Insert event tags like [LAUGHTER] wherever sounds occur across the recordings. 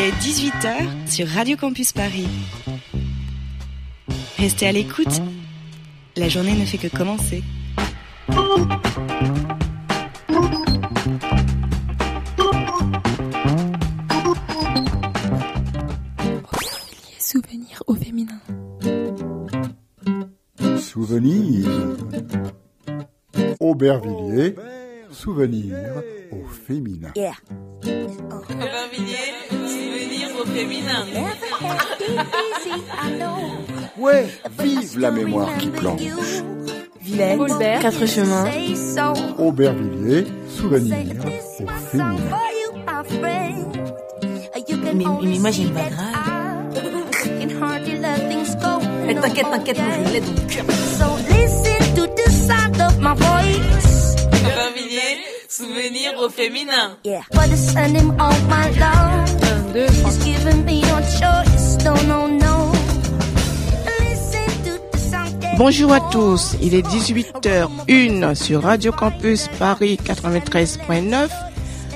Il est 18h sur Radio Campus Paris. Restez à l'écoute. La journée ne fait que commencer. Souvenir au féminin. Souvenir. Aubervilliers. Souvenir au féminin. Aubervilliers, souvenir Ouais, vive la mémoire qui planche. Vilaine, Paulbert, Quatre Chemins, Aubervilliers, Souvenirs au féminin. Mais, mais moi pas grave. Mais t'inquiète, t'inquiète, moi je l'ai. So listen au féminin. Bonjour à tous, il est 18h01 sur Radio Campus Paris 93.9.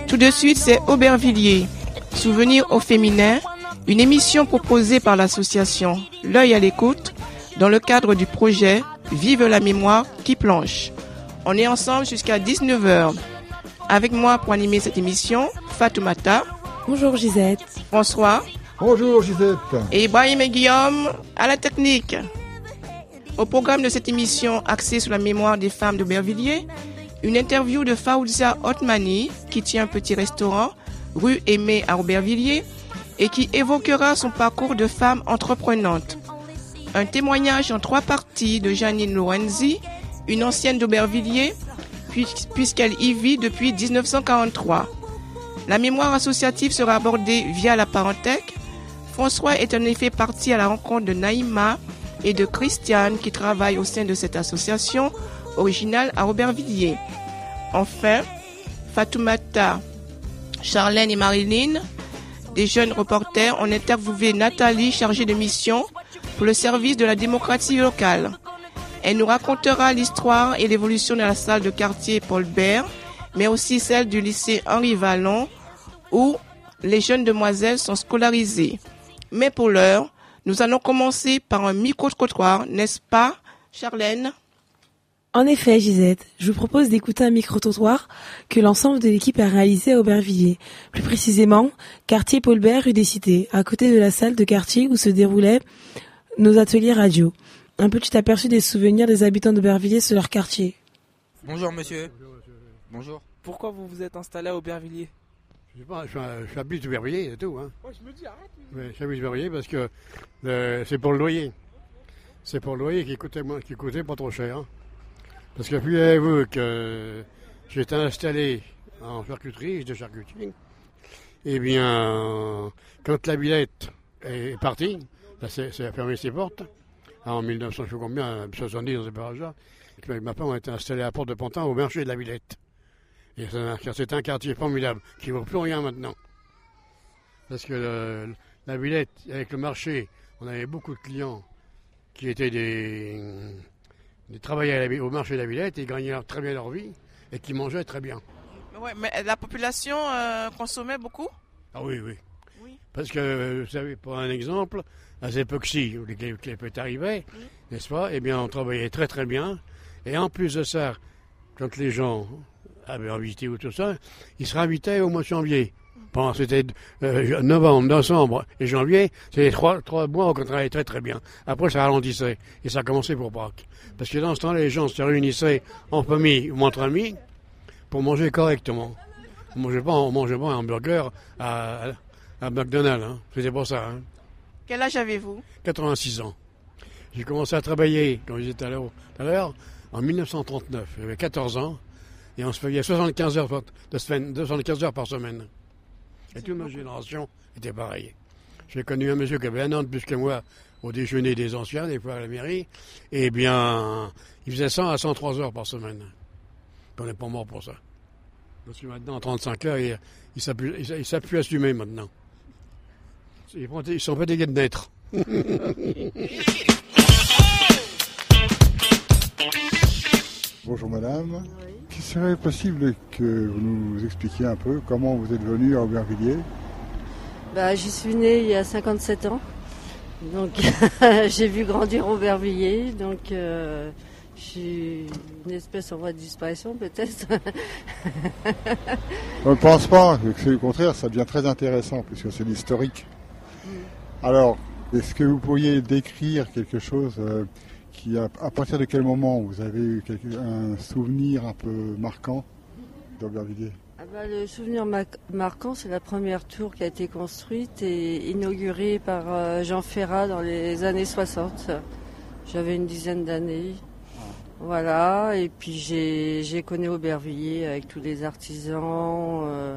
Tout de suite, c'est Aubervilliers, Souvenir au féminin, une émission proposée par l'association L'œil à l'écoute dans le cadre du projet Vive la mémoire qui planche. On est ensemble jusqu'à 19h. Avec moi pour animer cette émission, Fatoumata, Bonjour Gisette. François Bonjour Gisette. et Ibrahim et Guillaume à la technique. Au programme de cette émission axée sur la mémoire des femmes d'Aubervilliers, une interview de Faouzia Otmani, qui tient un petit restaurant rue Aimée à Aubervilliers et qui évoquera son parcours de femme entreprenante. Un témoignage en trois parties de Janine Lorenzi, une ancienne d'Aubervilliers, puis- puisqu'elle y vit depuis 1943. La mémoire associative sera abordée via la parenthèque. François est en effet parti à la rencontre de Naïma et de Christiane qui travaillent au sein de cette association originale à Aubervilliers. Enfin, Fatoumata, Charlène et Marilyn, des jeunes reporters, ont interviewé Nathalie, chargée de mission pour le service de la démocratie locale. Elle nous racontera l'histoire et l'évolution de la salle de quartier Paul Bert, mais aussi celle du lycée Henri Vallon, où les jeunes demoiselles sont scolarisées. Mais pour l'heure, nous allons commencer par un micro-trottoir, n'est-ce pas, Charlène? En effet, Gisette, je vous propose d'écouter un micro-trottoir que l'ensemble de l'équipe a réalisé à Aubervilliers. Plus précisément, quartier Paul Bert, rue des Cités, à côté de la salle de quartier où se déroulaient nos ateliers radio. Un petit aperçu des souvenirs des habitants d'Aubervilliers sur leur quartier. Bonjour monsieur. Bonjour. Pourquoi vous vous êtes installé à Aubervilliers? Je sais pas, je, je habite Verviers, c'est tout. Hein. je me dis, arrête. Ouais, j'habite Verviers parce que euh, c'est pour le loyer. C'est pour le loyer qui coûtait, moins- qui coûtait pas trop cher. hein. Parce que figurez-vous que j'étais installé en charcuterie, de charcuterie. Eh bien, quand la Villette est partie, ça a fermé ses portes, en 1900, je sais combien, 70 dans ces parages-là, ma femme, on était installé à la Porte de Pantin au marché de la Villette. Et c'est un, quartier formidable qui ne vaut plus rien maintenant. Parce que le- la Villette, avec le marché, on avait beaucoup de clients qui étaient des, des travaillaient au marché de la Villette et gagnaient très bien leur vie et qui mangeaient très bien. Ouais, mais la population euh, consommait beaucoup? Ah oui, oui. Oui. Parce que, euh, vous savez, pour un exemple, à cette époque-ci, où les clépettes arrivaient, n'est-ce pas? Eh bien, on travaillait très très bien. Et en plus de ça, quand les gens avaient invité ou tout ça, ils se réinvitaient au mois de janvier. Bon, c'était euh, novembre, décembre et janvier, c'était trois, trois mois où on travaillait très très bien. Après, ça ralentissait et ça commençait pour Pâques. Parce que dans ce temps-là, les gens se réunissaient en famille ou entre amis pour manger correctement. On mangeait pas, on mangeait pas un hamburger à, à, McDonald's. Hein. C'était pas ça. Hein. Quel âge avez-vous? 86 ans. J'ai commencé à travailler, comme je disais tout à l'heure, en 1939. J'avais 14 ans et on se faisait 75 heures, par- de semaine, 75 heures par semaine. Et toute ma génération était pareille. J'ai connu un monsieur qui avait un an de plus que moi au déjeuner des anciens, des fois à la mairie. Eh bien, il faisait 100 à 103 heures par semaine. On n'est pas mort pour ça. Parce que maintenant, en 35 heures, il, il s'appuie- s'appuie assumer maintenant. Ils sont fatigués de naître. Bonjour madame. Qu'il serait possible que vous nous expliquiez un peu comment vous êtes venu à Aubervilliers? Bah, J'y suis née il y a 57 ans. Donc [LAUGHS] j'ai vu grandir Aubervilliers. Donc euh, je suis une espèce en voie de disparition peut-être. On ne pense pas, c'est le contraire, ça devient très intéressant puisque c'est l'historique. Alors, est-ce que vous pourriez décrire quelque chose euh, qui, à partir de quel moment vous avez eu quelque- un souvenir un peu marquant d'Aubervilliers Ah bah, le souvenir ma- marquant, c'est la première tour qui a été construite et inaugurée par euh, Jean Ferrat dans les années 60. J'avais une dizaine d'années. Voilà, et puis j'ai j'ai connu Aubervilliers avec tous les artisans, euh,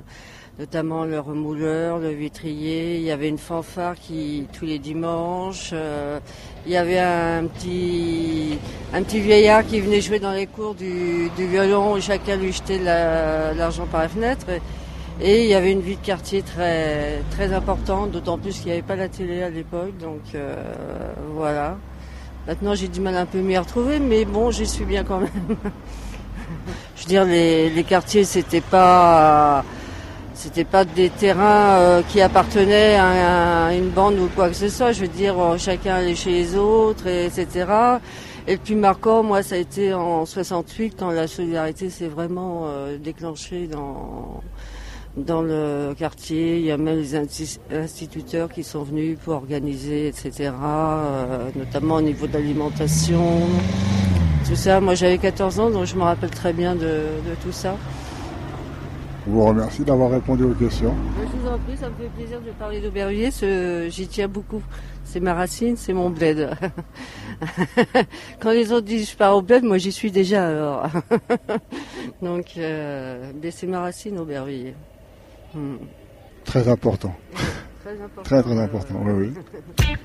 notamment le remouleur, le vitrier. Il y avait une fanfare qui tous les dimanches. euh, il y avait un petit un petit vieillard qui venait jouer dans les cours du, du violon. où Chacun lui jetait la- l'argent par la fenêtre. Et, et il y avait une vie de quartier très très importante, d'autant plus qu'il n'y avait pas la télé à l'époque. Donc euh, voilà. Maintenant, j'ai du mal un peu m'y retrouver, mais bon, j'y suis bien quand même. [LAUGHS] Je veux dire, les, les quartiers, c'était pas, c'était pas des terrains euh, qui appartenaient à, une bande ou quoi que ce soit. Je veux dire, euh, chacun allait chez les autres, et, etc. Et plus marquant, moi, ça a été en 68 quand la solidarité s'est vraiment euh, déclenchée dans dans le quartier. Il y a même les insti- instituteurs qui sont venus pour organiser, etc. euh, notamment au niveau de l'alimentation. Tout ça. Moi, j'avais 14 ans, donc je me rappelle très bien de, de tout ça. Je vous remercie d'avoir répondu aux questions. Je vous en prie, ça me fait plaisir de parler d'Aubervilliers. J'y tiens beaucoup. C'est ma racine, c'est mon bled. [LAUGHS] Quand les autres disent je pars au bled, moi j'y suis déjà alors. [LAUGHS] Donc, euh, c'est ma racine, Aubervilliers. Hmm. Très important. Très important. Très très important, oui, oui. [LAUGHS]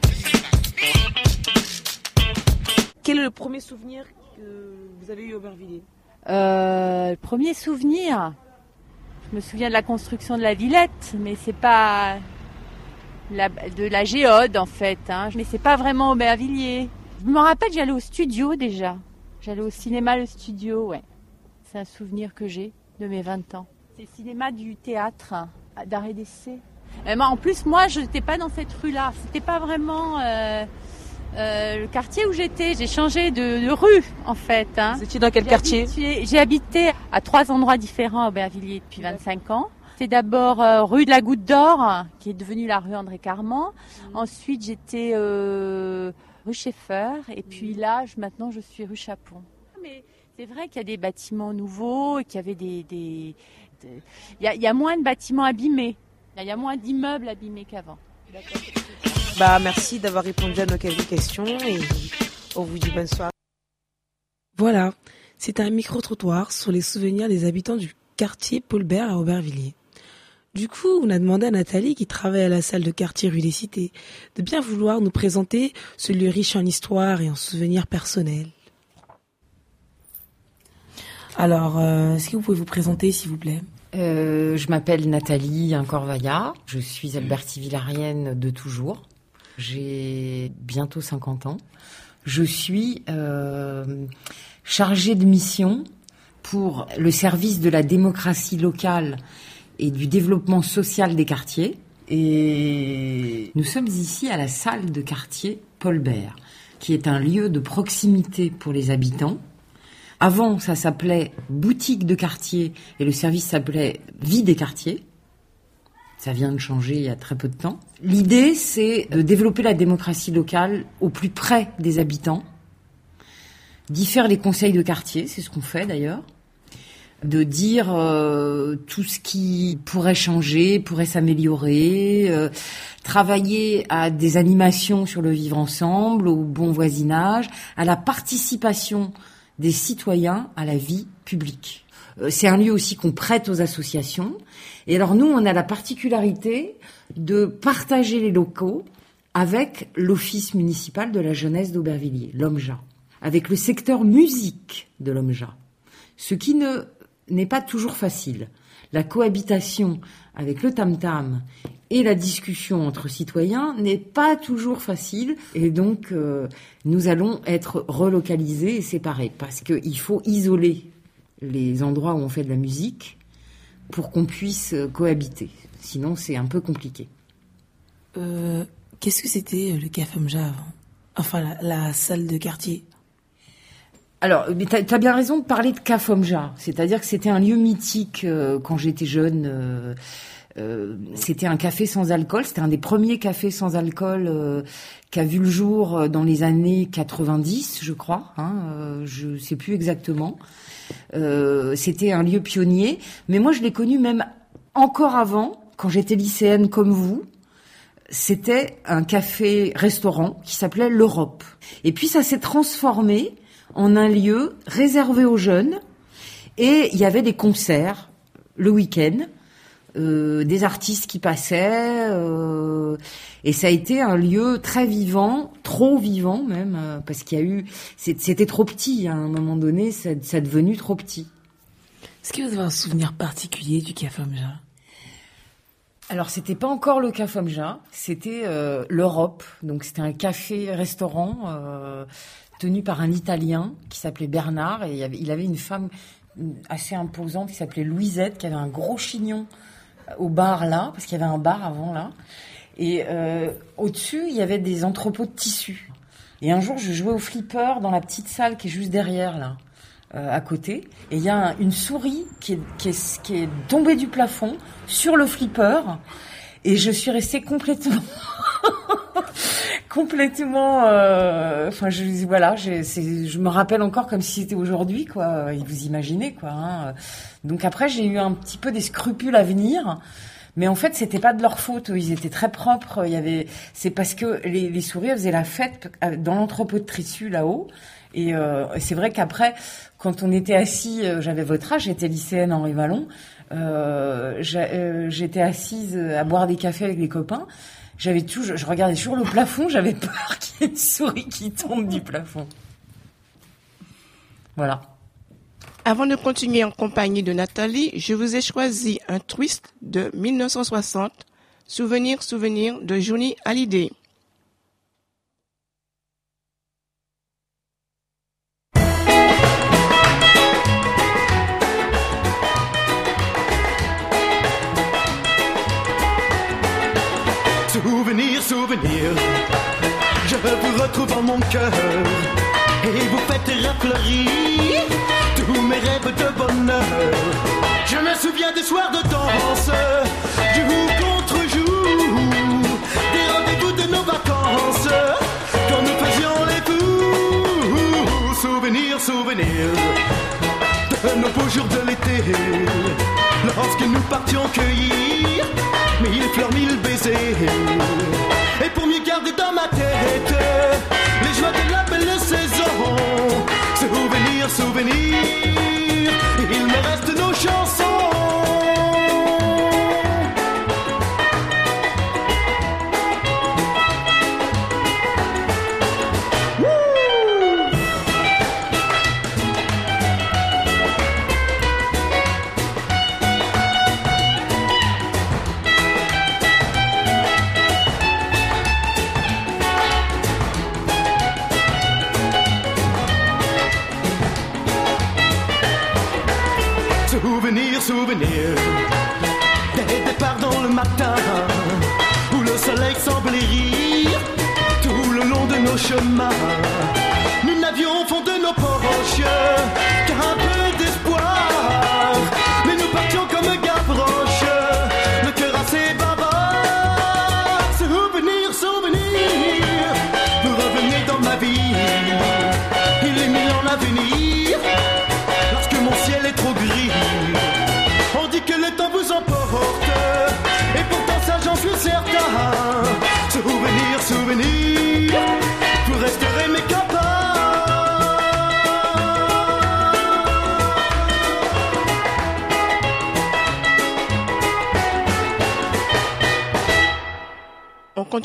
Quel est le premier souvenir que vous avez eu au Aubervilliers Euh, le premier souvenir, je me souviens de la construction de la Villette, mais c'est pas de la géode en fait. Hein. Mais c'est pas vraiment Aubervilliers. Je me rappelle, j'allais au studio déjà. J'allais au cinéma, le studio, ouais. C'est un souvenir que j'ai de mes 20 ans. C'est le cinéma du théâtre hein, d'arrêt d'essai. Moi, en plus, moi, je n'étais pas dans cette rue-là. C'était pas vraiment euh, euh, le quartier où j'étais. J'ai changé de, de rue, en fait. Hein. Vous étiez dans quel quartier? J'ai habité à trois endroits différents à Aubervilliers depuis 25 ans. C'est d'abord euh, rue de la Goutte d'Or, qui est devenue la rue André Carman. Ensuite, j'étais euh, rue Schaeffer. Et puis là, je- maintenant, je suis rue Chapon. Mais c'est vrai qu'il y a des bâtiments nouveaux et qu'il y avait des... des- des- Il y, a, il y a moins de bâtiments abîmés. Il y a moins d'immeubles abîmés qu'avant. [LAUGHS] Bah merci d'avoir répondu à nos quelques questions et on vous dit bonne soirée. Voilà, c'est un micro-trottoir sur les souvenirs des habitants du quartier Paulbert à Aubervilliers. Du coup, on a demandé à Nathalie, qui travaille à la salle de quartier rue des Cités, de bien vouloir nous présenter ce lieu riche en histoire et en souvenirs personnels. Alors, euh, est-ce que vous pouvez vous présenter, s'il vous plaît? Euh, je m'appelle Nathalie Incorvaya. Je suis albertivillarienne de toujours. J'ai bientôt 50 ans. Je suis euh, chargée de mission pour le service de la démocratie locale et du développement social des quartiers. Et nous sommes ici à la salle de quartier Paul Bert, qui est un lieu de proximité pour les habitants. Avant, ça s'appelait boutique de quartier et le service s'appelait vie des quartiers. Ça vient de changer il y a très peu de temps. L'idée, c'est de développer la démocratie locale au plus près des habitants, d'y faire les conseils de quartier, c'est ce qu'on fait d'ailleurs, de dire euh, tout ce qui pourrait changer, pourrait s'améliorer, euh, travailler à des animations sur le vivre ensemble, au bon voisinage, à la participation des citoyens à la vie publique. Euh, C'est un lieu aussi qu'on prête aux associations. Et alors nous, on a la particularité de partager les locaux avec l'Office municipal de la jeunesse d'Aubervilliers, l'OMJA, avec le secteur musique de l'OMJA, ce qui ne n'est pas toujours facile. La cohabitation avec le tam-tam et la discussion entre citoyens n'est pas toujours facile et donc euh, nous allons être relocalisés et séparés parce qu'il faut isoler les endroits où on fait de la musique pour qu'on puisse euh, cohabiter. Sinon, c'est un peu compliqué. Euh, Qu'est-ce que c'était le Café Omja avant? Enfin, la, la salle de quartier. Alors, tu as, bien raison de parler de Cafomja, c'est-à-dire que c'était un lieu mythique euh, quand j'étais jeune. euh, euh, c'était un café sans alcool, c'était un des premiers cafés sans alcool euh, qui a vu le jour euh, dans les années 90, je crois. Hein, euh, je sais plus exactement. Euh, c'était un lieu pionnier, mais moi je l'ai connu même encore avant, quand j'étais lycéenne comme vous. C'était un café-restaurant qui s'appelait l'Europe. Et puis ça s'est transformé en un lieu réservé aux jeunes. Et il y avait des concerts le week-end, euh, des artistes qui passaient. euh, et ça a été un lieu très vivant, trop vivant même, euh, parce qu'il y a eu... C'était trop petit, hein, à un moment donné, ça, ça est devenu trop petit. Est-ce que vous avez un souvenir particulier du Café Omja Alors, c'était pas encore le Cafomja, c'était l'Europe. Donc, c'était un café-restaurant tenu par un Italien qui s'appelait Bernard. Et il, avait, il avait une femme mm, assez imposante qui s'appelait Louisette, qui avait un gros chignon au bar là, parce qu'il y avait un bar avant là. Et euh, au-dessus, il y avait des entrepôts de tissus. Et un jour, je jouais au flipper dans la petite salle qui est juste derrière là. euh, à côté, et il y a un- une souris qui, est, qui est tombée du plafond sur le flipper, et je suis restée complètement, [LAUGHS] [LAUGHS] complètement, euh, enfin je voilà, je me rappelle encore comme si c'était aujourd'hui quoi. Et vous imaginez quoi. hein. Donc après j'ai eu un petit peu des scrupules à venir. Mais en fait, c'était pas de leur faute. Ils étaient très propres. Il y avait, c'est parce que les, les souris faisaient la fête dans l'entrepôt de tissu là-haut. Et euh, c'est vrai qu'après, quand on était assis, euh, j'avais votre âge, j'étais lycéenne. Euh, j'a- euh, j'étais assise à boire des cafés avec les copains. J'avais je, je regardais toujours le plafond. J'avais peur qu'il y ait une souris qui tombe du plafond. Voilà. Avant de continuer en compagnie de Nathalie, je vous ai choisi un twist de 1960, Souvenir, souvenir de Johnny Hallyday. Souvenir, souvenir, je vous retrouve en mon cœur et vous faites refleurir tous mes rêves de bonheur. Je me souviens des soirs de danse, jour contre jour, des rendez-vous de nos vacances, quand nous faisions les fous. Souvenir, souvenir de nos beaux jours de l'été, lorsque nous partions cueillir. Mille fleurs, mille baisers. Et pour mieux garder dans ma tête les joies de la belle saison, souvenir, souvenir,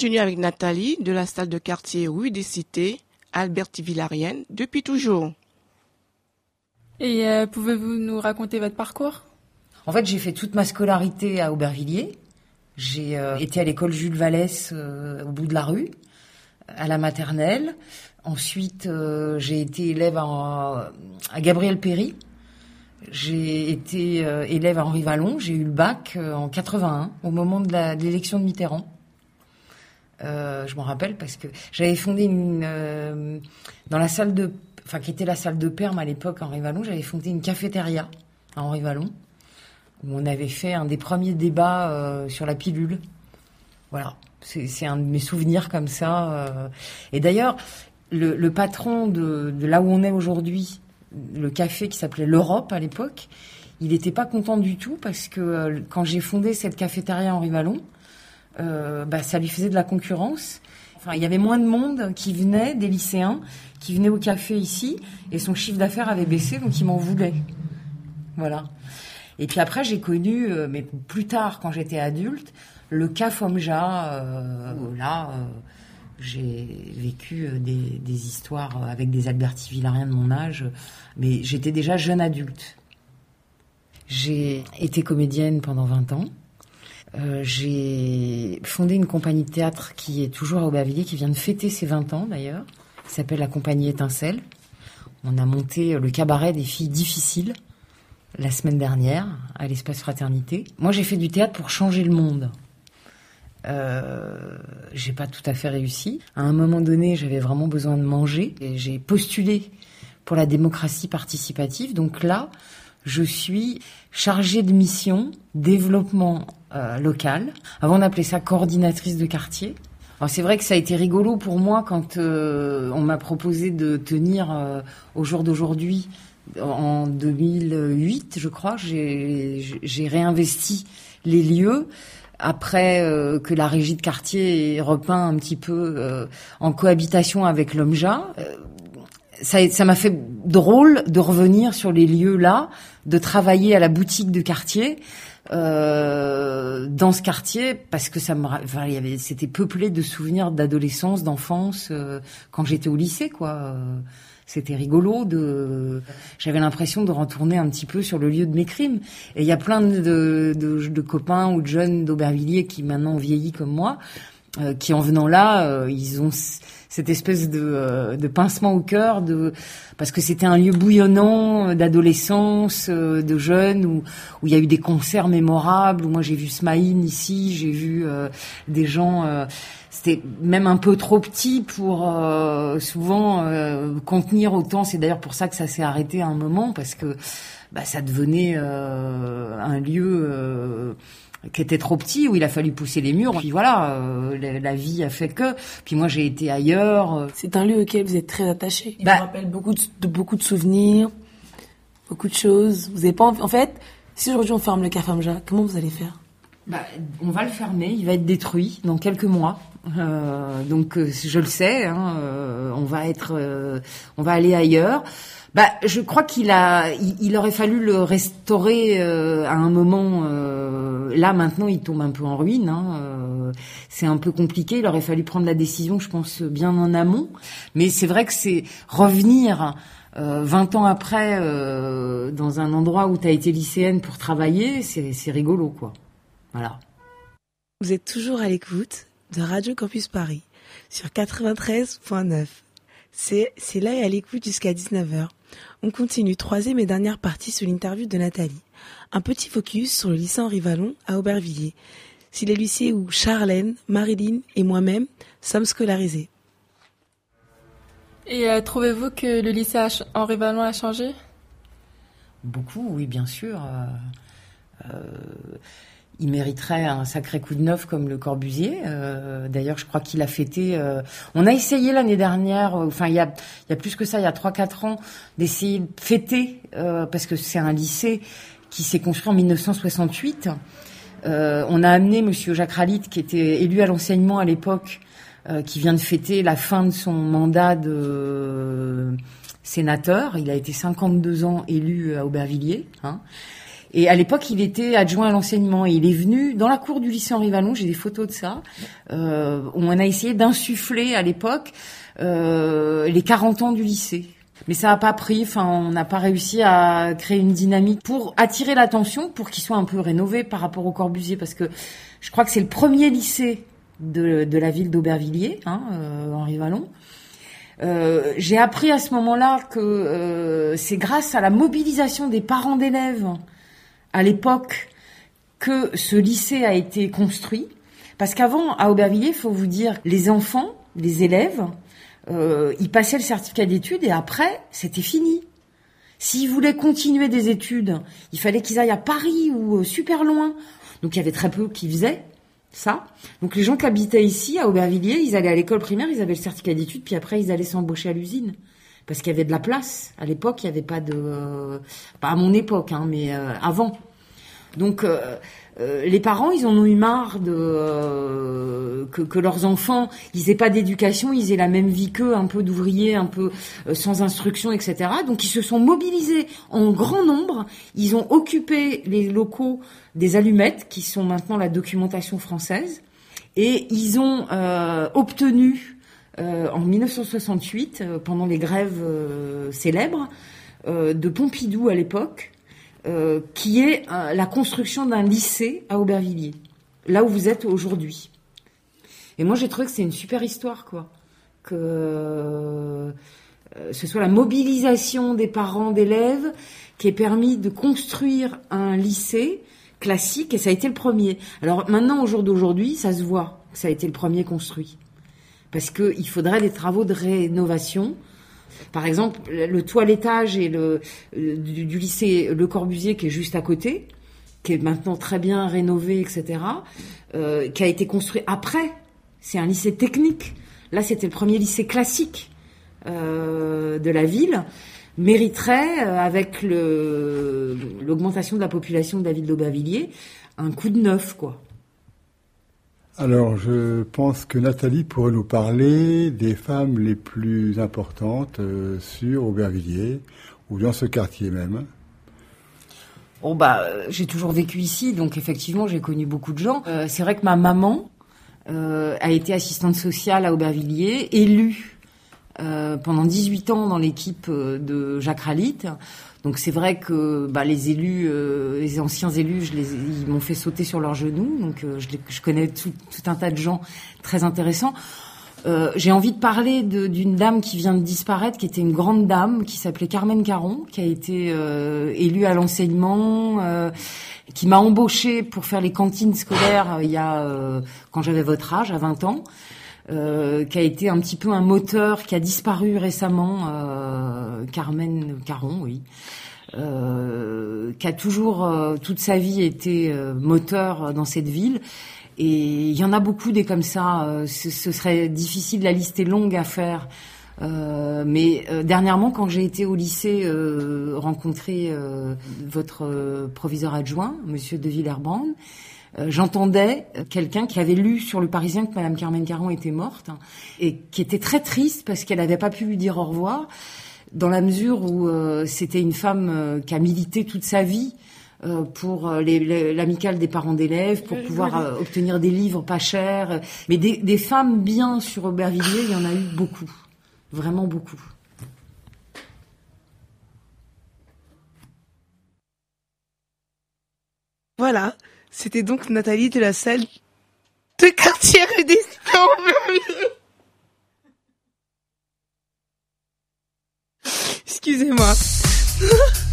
continue avec Nathalie de la salle de quartier Rue des Cités, Alberti-Villarienne, depuis toujours. Et euh, pouvez-vous nous raconter votre parcours? En fait, j'ai fait toute ma scolarité à Aubervilliers. J'ai euh, été à l'école Jules Vallès euh, au bout de la rue, à la maternelle. Ensuite, euh, j'ai été élève à, à Gabriel Péry. J'ai été euh, élève à Henri Vallon. J'ai eu le bac euh, en 81, au moment de l'élection de Mitterrand. Euh, je m'en rappelle parce que j'avais fondé une euh, dans la salle de, enfin qui était la salle de perme à l'époque en Vallon, j'avais fondé une cafétéria à Henri Vallon où on avait fait un des premiers débats euh, sur la pilule. Voilà, c'est un de mes souvenirs comme ça. euh. Et d'ailleurs, le, le patron de, de là où on est aujourd'hui, le café qui s'appelait l'Europe à l'époque, il n'était pas content du tout parce que euh, quand j'ai fondé cette cafétéria Henri Vallon, bah, ça lui faisait de la concurrence. Enfin, il y avait moins de monde qui venait, des lycéens, qui venaient au café ici, et son chiffre d'affaires avait baissé, donc il m'en voulait. Voilà. Et puis après, j'ai connu, euh, mais plus tard, quand j'étais adulte, le cas Fomja. Euh, là, euh, j'ai vécu euh, des, des histoires euh, avec des Alberti Villariens de mon âge, mais j'étais déjà jeune adulte. J'ai été comédienne pendant 20 ans. Euh, j'ai fondé une compagnie de théâtre qui est toujours à Aubervilliers, qui vient de fêter ses 20 ans d'ailleurs, qui s'appelle la compagnie Étincelle. On a monté le cabaret des filles difficiles la semaine dernière à l'espace fraternité. Moi, j'ai fait du théâtre pour changer le monde. Euh, j'ai pas tout à fait réussi. À un moment donné, j'avais vraiment besoin de manger et j'ai postulé pour la démocratie participative. Donc là, je suis chargée de mission développement euh, local. Avant d'appeler ça coordinatrice de quartier. Alors c'est vrai que ça a été rigolo pour moi quand euh, on m'a proposé de tenir euh, au jour d'aujourd'hui en 2008, je crois, j'ai réinvesti les lieux après euh, que la régie de quartier ait repeint un petit peu euh, en cohabitation avec l'OMJA. Euh, ça ça m'a fait drôle de revenir sur les lieux là, de travailler à la boutique de quartier. euh, dans ce quartier parce que ça me enfin, il y avait c'était peuplé de souvenirs d'adolescence d'enfance euh, quand j'étais au lycée quoi Euh, c'était rigolo de j'avais l'impression de retourner un petit peu sur le lieu de mes crimes et il y a plein de, de, de copains ou de jeunes d'Aubervilliers qui maintenant ont vieilli comme moi euh, qui en venant là euh, ils ont cette espèce de, euh, de pincement au cœur de parce que c'était un lieu bouillonnant euh, d'adolescence euh, de jeunes où où il y a eu des concerts mémorables où moi j'ai vu Smaïn ici j'ai vu euh, des gens c'était même un peu trop petit pour souvent contenir autant. C'est d'ailleurs pour ça que ça s'est arrêté à un moment parce que bah, ça devenait un lieu qui était trop petit où il a fallu pousser les murs. Puis voilà, euh, la, la vie a fait que. Puis moi j'ai été ailleurs. C'est un lieu auquel vous êtes très attaché. Il Bah- vous rappelle beaucoup de, de- beaucoup de souvenirs, beaucoup de choses. Vous avez pas En fait, si aujourd'hui on ferme le Café Amja, comment vous allez faire? Bah, on va le fermer, il va être détruit dans quelques mois. Euh, donc euh, je le sais, hein, euh, on va être, euh, on va aller ailleurs. Bah, je crois qu'il a, il, aurait fallu le restaurer euh, à un moment. euh, là maintenant, il tombe un peu en ruine. Hein, euh, c'est un peu compliqué. Il aurait fallu prendre la décision, je pense, bien en amont. Mais c'est vrai que c'est revenir. Euh, 20 ans après, dans un endroit où tu as été lycéenne pour travailler, c'est rigolo, quoi. Voilà. Vous êtes toujours à l'écoute de Radio Campus Paris sur 93.9. C'est là et à l'écoute jusqu'à 19h. On continue troisième et dernière partie sur l'interview de Nathalie. Un petit focus sur le lycée Henri Vallon à Aubervilliers. C'est le lycée où Charlène, Marilyn et moi-même sommes scolarisés. Et euh, trouvez-vous que le lycée Henri Vallon a changé? Beaucoup, oui, bien sûr. Euh, euh, il mériterait un sacré coup de neuf comme le Corbusier. Euh, D'ailleurs, je crois qu'il a fêté. euh, on a essayé l'année dernière, euh, enfin il y a, y a plus que ça, il y a 3-4 ans, d'essayer de fêter parce que c'est un lycée qui s'est construit en 1968. Euh, on a amené Monsieur Jacques Ralit, qui était élu à l'enseignement à l'époque, qui vient de fêter la fin de son mandat de sénateur. Il a été 52 ans élu à Aubervilliers. Hein. Et à l'époque, il était adjoint à l'enseignement il est venu dans la cour du lycée Henri Vallon. J'ai des photos de ça. Euh, on a essayé d'insuffler à l'époque euh, les 40 ans du lycée. Mais ça n'a pas pris, enfin, on n'a pas réussi à créer une dynamique pour attirer l'attention, pour qu'il soit un peu rénové par rapport au Corbusier, parce que je crois que c'est le premier lycée de, la ville d'Aubervilliers, hein, euh, Henri Vallon. J'ai appris à ce moment-là que c'est grâce à la mobilisation des parents d'élèves à l'époque que ce lycée a été construit Parce qu'avant, à Aubervilliers, il faut vous dire, les enfants, les élèves, euh, ils passaient le certificat d'études et après, c'était fini. S'ils voulaient continuer des études, il fallait qu'ils aillent à Paris ou euh, super loin. Donc il y avait très peu qui faisaient ça. Donc les gens qui habitaient ici, à Aubervilliers, ils allaient à l'école primaire, ils avaient le certificat d'études, puis après ils allaient s'embaucher à l'usine. Parce qu'il y avait de la place. À l'époque, il n'y avait pas de... euh, pas à mon époque, hein, mais euh, avant. Donc euh, euh, les parents, ils en ont eu marre de euh, que, que leurs enfants, ils aient pas d'éducation, ils aient la même vie qu'eux, un peu d'ouvriers, un peu euh, sans instruction, etc. Donc ils se sont mobilisés en grand nombre. Ils ont occupé les locaux des allumettes, qui sont maintenant la documentation française, et ils ont obtenu en 1968, euh, pendant les grèves euh, célèbres euh, de Pompidou à l'époque, euh, qui est euh, la construction d'un lycée à Aubervilliers, là où vous êtes aujourd'hui. Et moi, j'ai trouvé que c'est une super histoire, quoi. Que euh, ce soit la mobilisation des parents d'élèves qui ait permis de construire un lycée classique, et ça a été le premier. Alors maintenant, au jour d'aujourd'hui, ça se voit que ça a été le premier construit. Parce qu'il faudrait des travaux de rénovation. Par exemple, le toilettage et le, euh, du, lycée Le Corbusier qui est juste à côté, qui est maintenant très bien rénové, etc., euh, qui a été construit après. C'est un lycée technique. Là, c'était le premier lycée classique euh, de la ville. Mériterait, avec l'augmentation de la population de la ville d'Aubervilliers, un coup de neuf, quoi. Alors, je pense que Nathalie pourrait nous parler des femmes les plus importantes euh, sur Aubervilliers, ou dans ce quartier même. Bon bah euh, j'ai toujours vécu ici, donc effectivement j'ai connu beaucoup de gens. Euh, c'est vrai que ma maman a été assistante sociale à Aubervilliers, élue euh, pendant 18 ans dans l'équipe euh, de Jacques Ralit. Donc c'est vrai que bah, les élus, euh, les anciens élus, je les, ils m'ont fait sauter sur leurs genoux. Donc euh, je, je connais tout, tout un tas de gens très intéressants. Euh, j'ai envie de parler d'une dame qui vient de disparaître, qui était une grande dame, qui s'appelait Carmen Caron, qui a été euh, élue à l'enseignement, qui m'a embauchée pour faire les cantines scolaires il y a quand j'avais votre âge, à 20 ans, euh, qui a été un petit peu un moteur, qui a disparu récemment, euh, Carmen Caron, oui. Euh, qui a toujours euh, toute sa vie été euh, moteur dans cette ville et il y en a beaucoup des comme ça. ce, serait difficile, la liste est longue à faire. Euh, mais euh, dernièrement, quand j'ai été au lycée euh, rencontrer votre proviseur adjoint, Monsieur de Villerbande, euh, j'entendais euh, quelqu'un qui avait lu sur le Parisien que Madame Carmen Caron était morte hein, et qui était très triste parce qu'elle n'avait pas pu lui dire au revoir, dans la mesure où euh, c'était une femme euh, qui a milité toute sa vie euh, pour l'amicale des parents d'élèves, pour pouvoir euh, obtenir des livres pas chers. Mais des, des femmes bien sur Aubervilliers, il y en a eu beaucoup, vraiment beaucoup. Voilà, c'était donc Nathalie de la salle de quartier rue des. Excusez-moi. [LAUGHS]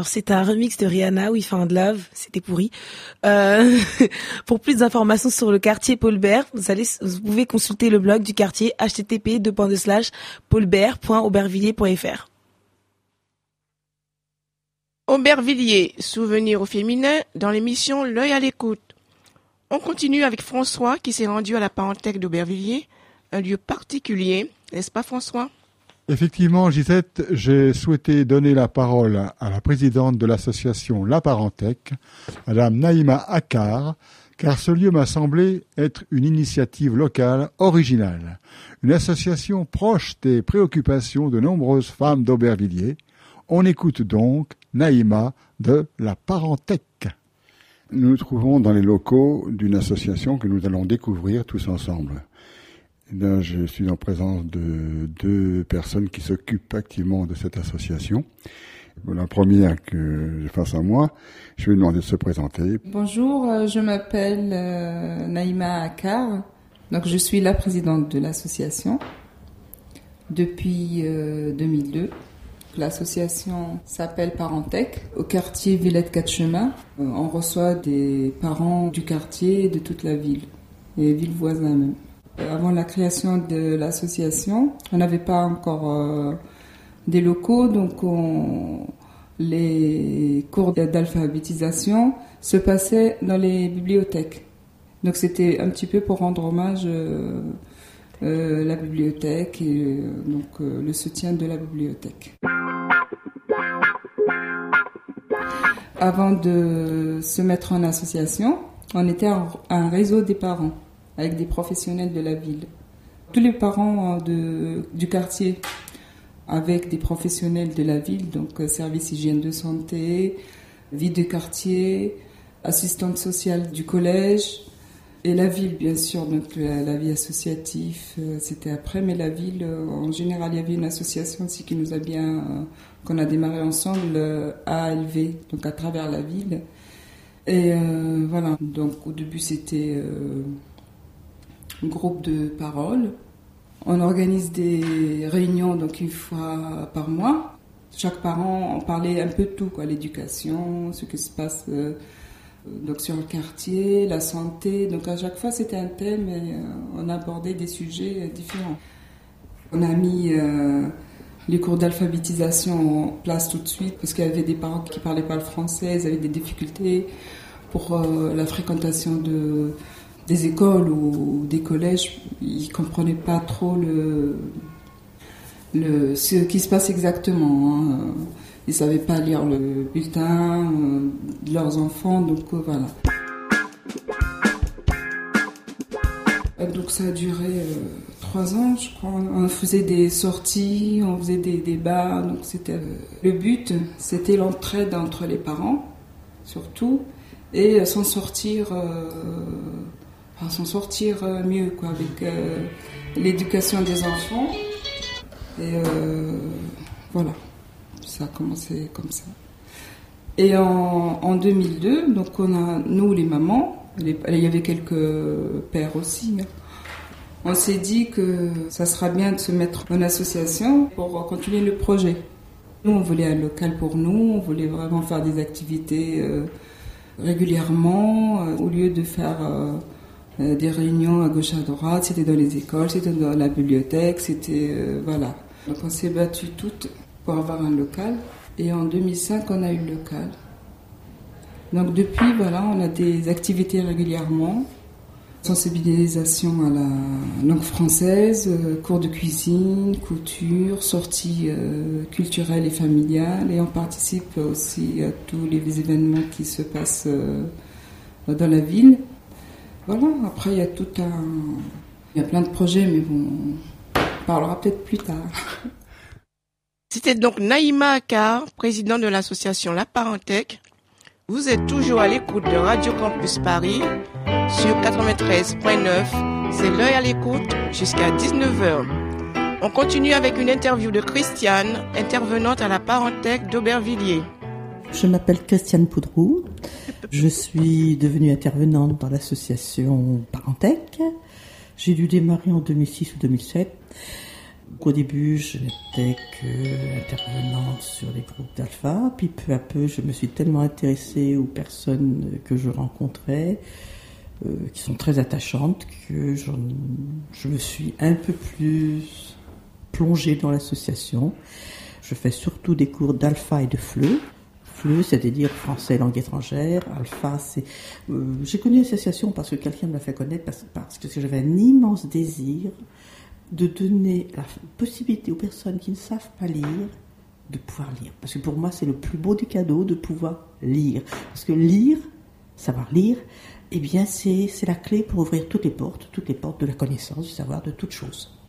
Alors, c'est un remix de Rihanna, We Found Love, c'était pourri. Euh, [LAUGHS] pour plus d'informations sur le quartier Paulbert, vous, allez, pouvez consulter le blog du quartier http paulbert.aubervilliers.fr. Aubervilliers, souvenir au féminin, dans l'émission L'œil à l'écoute. On continue avec François qui s'est rendu à la Parenthèque d'Aubervilliers, un lieu particulier, n'est-ce pas François? Effectivement, Gisette, j'ai souhaité donner la parole à la présidente de l'association La Parenthèque, Madame Naïma Akkar, car ce lieu m'a semblé être une initiative locale originale, une association proche des préoccupations de nombreuses femmes d'Aubervilliers. On écoute donc Naïma de La Parenthèque. Nous nous trouvons dans les locaux d'une association que nous allons découvrir tous ensemble. Là, je suis en présence de deux personnes qui s'occupent activement de cette association. La première que j'ai face à moi, je vais lui demander de se présenter. Bonjour, euh, je m'appelle euh, Naïma Akar. Donc, je suis la présidente de l'association depuis euh, 2002. L'association s'appelle Parentec. Au quartier Villette 4 Chemins, euh, on reçoit des parents du quartier et de toute la ville, et villes voisins même. Euh, Avant la création de l'association, on n'avait pas encore euh, des locaux, donc on- les cours d'alphabétisation se passaient dans les bibliothèques. Donc c'était un petit peu pour rendre hommage euh, euh, la bibliothèque et donc le soutien de la bibliothèque. Avant de se mettre en association, on était un, un réseau des parents avec des professionnels de la ville. Tous les parents euh, de, du quartier avec des professionnels de la ville, donc euh, service hygiène de santé, vie de quartier, assistante sociale du collège et la ville bien sûr, donc la, vie associative euh, c'était après, mais la ville en général il y avait une association aussi qui nous a bien, qu'on a démarré ensemble, ALV, donc à travers la ville. Et voilà, donc au début c'était groupe de parole. On organise des réunions donc une fois par mois. Chaque parent en parlait un peu de tout, quoi, l'éducation, ce qui se passe euh, donc sur le quartier, la santé. Donc à chaque fois c'était un thème et euh, on abordait des sujets différents. On a mis euh, les cours d'alphabétisation en place tout de suite parce qu'il y avait des parents qui parlaient pas le français, ils avaient des difficultés pour la fréquentation de des écoles ou des collèges, ils comprenaient pas trop le, ce qui se passe exactement. hein. Ils savaient pas lire le bulletin euh, de leurs enfants, donc euh, voilà. Euh, Donc ça a duré trois ans, je crois. On faisait des sorties, on faisait des débats. Donc c'était le but, c'était l'entraide entre les parents, surtout, et s'en sortir, enfin, s'en sortir euh, mieux, quoi, avec euh, l'éducation des enfants. Et euh, voilà, ça a commencé comme ça. Et en, en 2002, donc on a, nous les mamans, il y avait quelques pères aussi, on s'est dit que ça sera bien de se mettre en association pour continuer le projet. Nous, on voulait un local pour nous, on voulait vraiment faire des activités régulièrement, au lieu de faire des réunions à gauche à droite, c'était dans les écoles, c'était dans la bibliothèque, c'était... euh, voilà. Donc on s'est battu toutes pour avoir un local. Et en 2005, on a eu le local. Donc depuis, voilà, on a des activités régulièrement. Sensibilisation à la langue française, euh, cours de cuisine, couture, sorties euh, culturelles et familiales. Et on participe aussi à tous les événements qui se passent euh, dans la ville. Voilà, après il y a tout un... Il y a plein de projets, mais bon, on parlera peut-être plus tard. [LAUGHS] C'était donc Naïma Akar, président de l'association La Parenthèque. Vous êtes toujours à l'écoute de Radio Campus Paris sur 93.9. C'est l'œil à l'écoute jusqu'à 19h. On continue avec une interview de Christiane, intervenante à la Parenthèque d'Aubervilliers. Je m'appelle Christiane Poudrou. Je suis devenue intervenante dans l'association Parentec. J'ai dû démarrer en 2006 ou 2007. Au début, je n'étais que intervenante sur les groupes d'alpha, puis peu à peu, je me suis tellement intéressée aux personnes que je rencontrais, euh, qui sont très attachantes, que je me suis un peu plus plongée dans l'association. Je fais surtout des cours d'alpha et de FLE. C'est-à-dire français langue étrangère. Alpha, c'est. euh, J'ai connu l'association parce que quelqu'un me l'a fait connaître, parce, parce que j'avais un immense désir de donner la possibilité aux personnes qui ne savent pas lire de pouvoir lire. Parce que pour moi, c'est le plus beau des cadeaux de pouvoir lire. Parce que lire, savoir lire, eh bien, c'est la clé pour ouvrir toutes les portes, toutes les portes de la connaissance, du savoir, de toutes choses.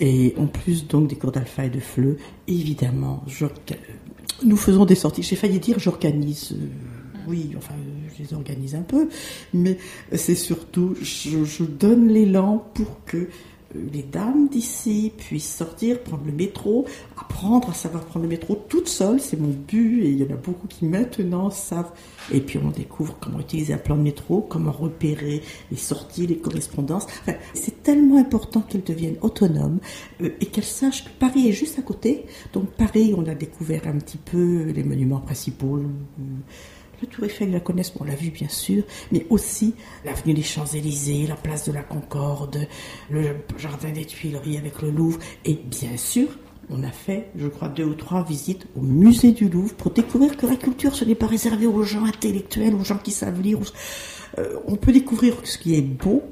Et en plus donc des cours d'alpha et de FLE, évidemment, nous faisons des sorties. J'ai failli dire j'organise. euh, oui, enfin, je les organise un peu, mais c'est surtout, je, donne l'élan pour que les dames d'ici puissent sortir, prendre le métro, apprendre à savoir prendre le métro toute seule, c'est mon but, et il y en a beaucoup qui maintenant savent. Et puis on découvre comment utiliser un plan de métro, comment repérer les sorties, les correspondances. Enfin, c'est tellement important qu'elles deviennent autonomes euh, et qu'elles sachent que Paris est juste à côté. Donc Paris, on a découvert un petit peu les monuments principaux. le- le Tour Eiffel, la connaissent, on l'a vu bien sûr, mais aussi l'avenue des Champs-Élysées, la place de la Concorde, le jardin des Tuileries avec le Louvre, et bien sûr, on a fait, je crois, deux ou trois visites au musée du Louvre pour découvrir que la culture, ce n'est pas réservé aux gens intellectuels, aux gens qui savent lire. Euh, on peut découvrir ce qui est beau,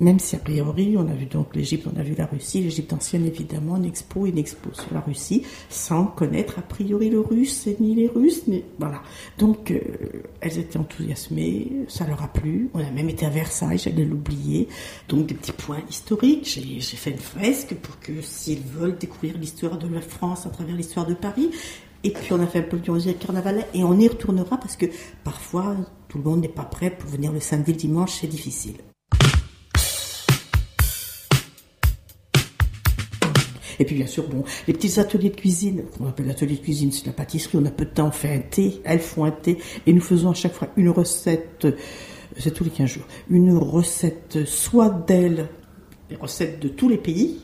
même si a priori, on a vu donc l'Égypte, on a vu la Russie, l'Égypte ancienne évidemment, une expo, une expo sur la Russie, sans connaître a priori le russe ni les Russes, mais voilà. Donc, euh, elles étaient enthousiasmées, ça leur a plu. On a même été à Versailles, j'allais l'oublier. Donc, des petits points historiques. J'ai fait une fresque pour que s'ils veulent découvrir l'histoire de la France à travers l'histoire de Paris. Et puis on a fait un peu le musée carnavalet et on y retournera parce que parfois tout le monde n'est pas prêt pour venir le samedi, le dimanche, c'est difficile. Et puis bien sûr, bon, les petits ateliers de cuisine, qu'on appelle atelier de cuisine, c'est la pâtisserie, on a peu de temps, on fait un thé, elles font un thé, et nous faisons à chaque fois une recette, euh, c'est tous les 15 jours, une recette soit d'elles, des recettes de tous les pays.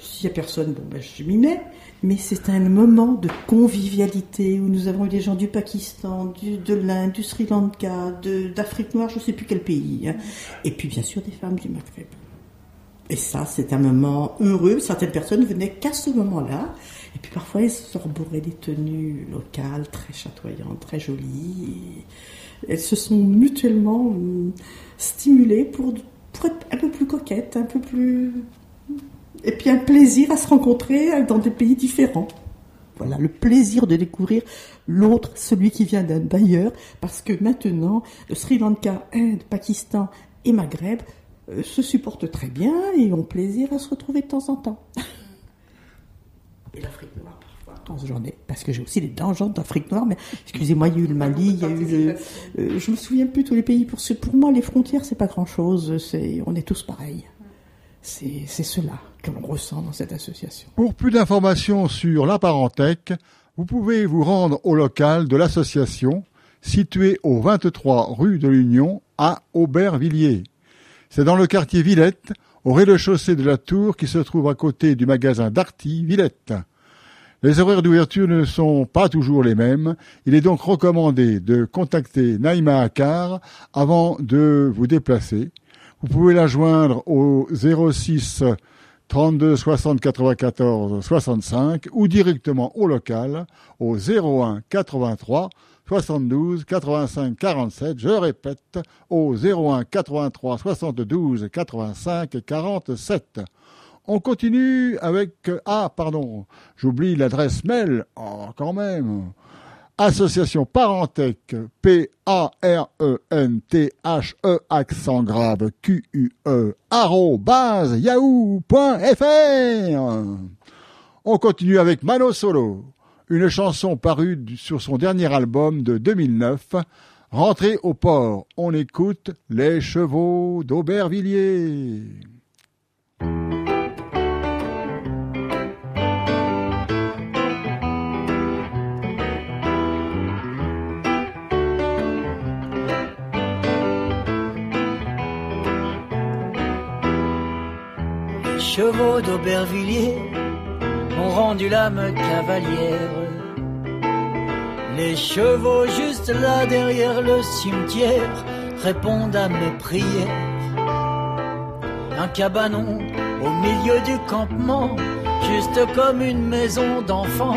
S'il n'y a personne, bon, ben, je m'y mets. Mais c'est un moment de convivialité où nous avons eu des gens du Pakistan, de l'Inde, du Sri Lanka, d'Afrique noire, je ne sais plus quel pays. hein. Et puis bien sûr des femmes du Maghreb. Et ça, c'est un moment heureux. Certaines personnes venaient qu'à ce moment-là. Et puis parfois, elles se arboraient des tenues locales très chatoyantes, très jolies. Elles se sont mutuellement hum, stimulées pour, pour être un peu plus coquettes, un peu plus... Et puis un plaisir à se rencontrer dans des pays différents. Voilà, le plaisir de découvrir l'autre, celui qui vient d'ailleurs, parce que maintenant, le Sri Lanka, Inde, Pakistan et Maghreb se supportent très bien et ont plaisir à se retrouver de temps en temps. [LAUGHS] Et l'Afrique noire, parfois, j'en ai, parce que j'ai aussi des dents d'Afrique noire, mais excusez-moi, il y a eu le Mali, il y a eu le. euh, je me souviens plus tous les pays. Pour, ce- pour moi, les frontières, c'est pas grand-chose, c'est, on est tous pareils. C'est, c'est cela que l'on ressent dans cette association. Pour plus d'informations sur la parentèque, vous pouvez vous rendre au local de l'association situé au 23 rue de l'Union à Aubervilliers. C'est dans le quartier Villette, au rez-de-chaussée de la tour qui se trouve à côté du magasin Darty Villette. Les horaires d'ouverture ne sont pas toujours les mêmes. Il est donc recommandé de contacter Naïma Akar avant de vous déplacer. Vous pouvez la joindre au 06 32 60 94 65 ou directement au local au 01 83 72 85 47. Je répète au 01 83 72 85 47. On continue avec ah pardon, j'oublie l'adresse mail. Oh quand même. Association Parentec, P-A-R-E-N-T-H-E, accent grave, Q-U-E, arrobase, yahoo.fr. On continue avec Mano Solo, une chanson parue sur son dernier album de 2009, Rentrée au port. On écoute Les chevaux d'Aubervilliers. chevaux d'Aubervilliers ont rendu l'âme cavalière. Les chevaux juste là derrière le cimetière répondent à mes prières. Un cabanon au milieu du campement, juste comme une maison d'enfant,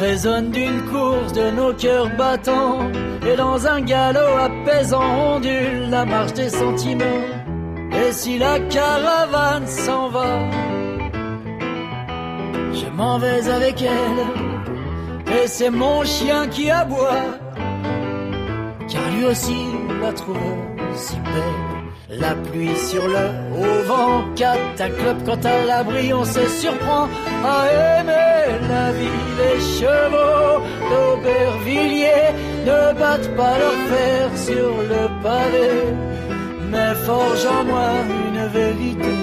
résonne d'une course de nos cœurs battants. Et dans un galop apaisant ondule la marche des sentiments. Et si la caravane s'en va, je m'en vais avec elle. Et c'est mon chien qui aboie, car lui aussi la trouve si belle. La pluie sur le haut vent, cataclope quand à l'abri on se surprend à aimer la vie. Les chevaux d'Aubervilliers ne battent pas leur fer sur le pavé, mais forgent en moi une vérité,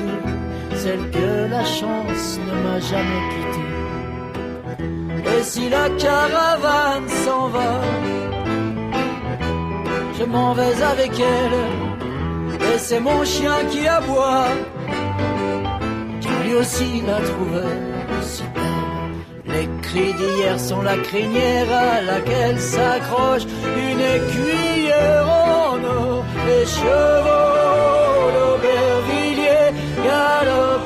celle que la chance ne m'a jamais quittée. Et si la caravane s'en va, je m'en vais avec elle. Et c'est mon chien qui aboie, car lui aussi la trouvait si. Les cris d'hier sont la crinière à laquelle s'accroche une écuyère en or. Les chevaux d'Aubervilliers galopent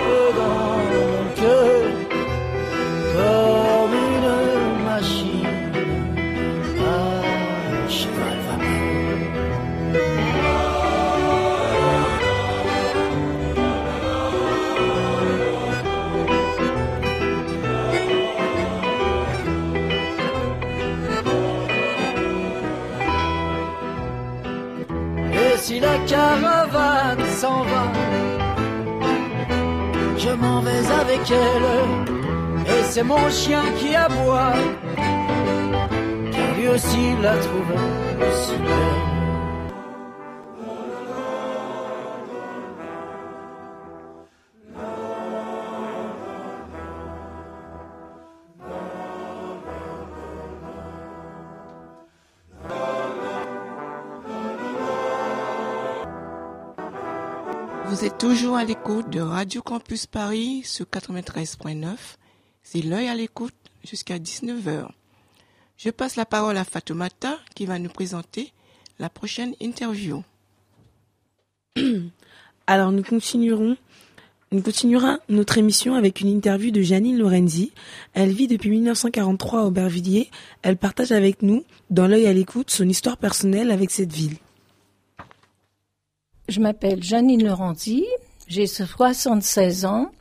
caravane s'en va, je m'en vais avec elle. Et c'est mon chien qui aboie, car lui aussi la trouve si toujours à l'écoute de Radio Campus Paris sur 93.9. C'est l'œil à l'écoute jusqu'à 19h. Je passe la parole à Fatoumata qui va nous présenter la prochaine interview. [CLEARS THROAT] Alors nous continuerons, nous notre émission avec une interview de Janine Lorenzi. Elle vit depuis 1943 à Aubervilliers. Elle partage avec nous, dans l'œil à l'écoute, son histoire personnelle avec cette ville. Je m'appelle Janine Lorenzi, j'ai 76 ans.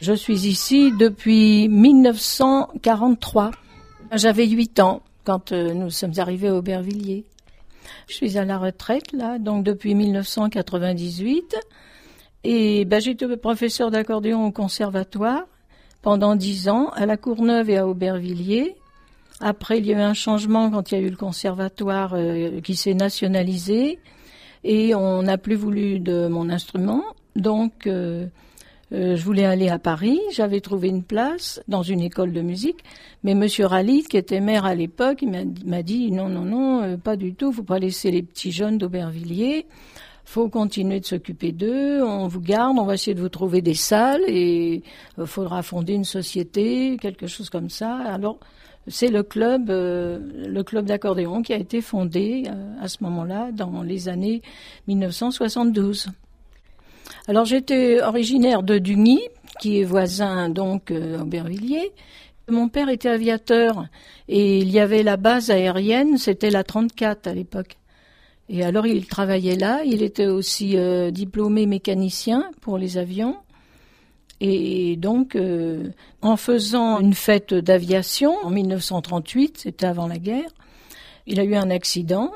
Je suis ici depuis 1943. J'avais 8 ans quand euh, nous sommes arrivés à Aubervilliers. Je suis à la retraite là, donc depuis 1998. Et ben, j'étais professeur d'accordéon au conservatoire pendant 10 ans à la Courneuve et à Aubervilliers. Après, il y a eu un changement quand il y a eu le conservatoire euh, qui s'est nationalisé et on n'a plus voulu de mon instrument. Donc, euh, euh, je voulais aller à Paris. J'avais trouvé une place dans une école de musique, mais Monsieur Rallit, qui était maire à l'époque, il m'a- m'a dit non, non, non, euh, pas du tout. Faut pas laisser les petits jeunes d'Aubervilliers. Faut continuer de s'occuper d'eux. On vous garde. On va essayer de vous trouver des salles et il faudra fonder une société, quelque chose comme ça. Alors, c'est le club, euh, le club d'accordéon qui a été fondé euh, à ce moment-là, dans les années 1972. Alors j'étais originaire de Dugny, qui est voisin donc euh, Aubervilliers. Mon père était aviateur et il y avait la base aérienne, c'était la 34 à l'époque. Et alors il travaillait là, il était aussi euh, diplômé mécanicien pour les avions. Et donc, euh, en faisant une fête d'aviation en 1938, c'était avant la guerre, il a eu un accident.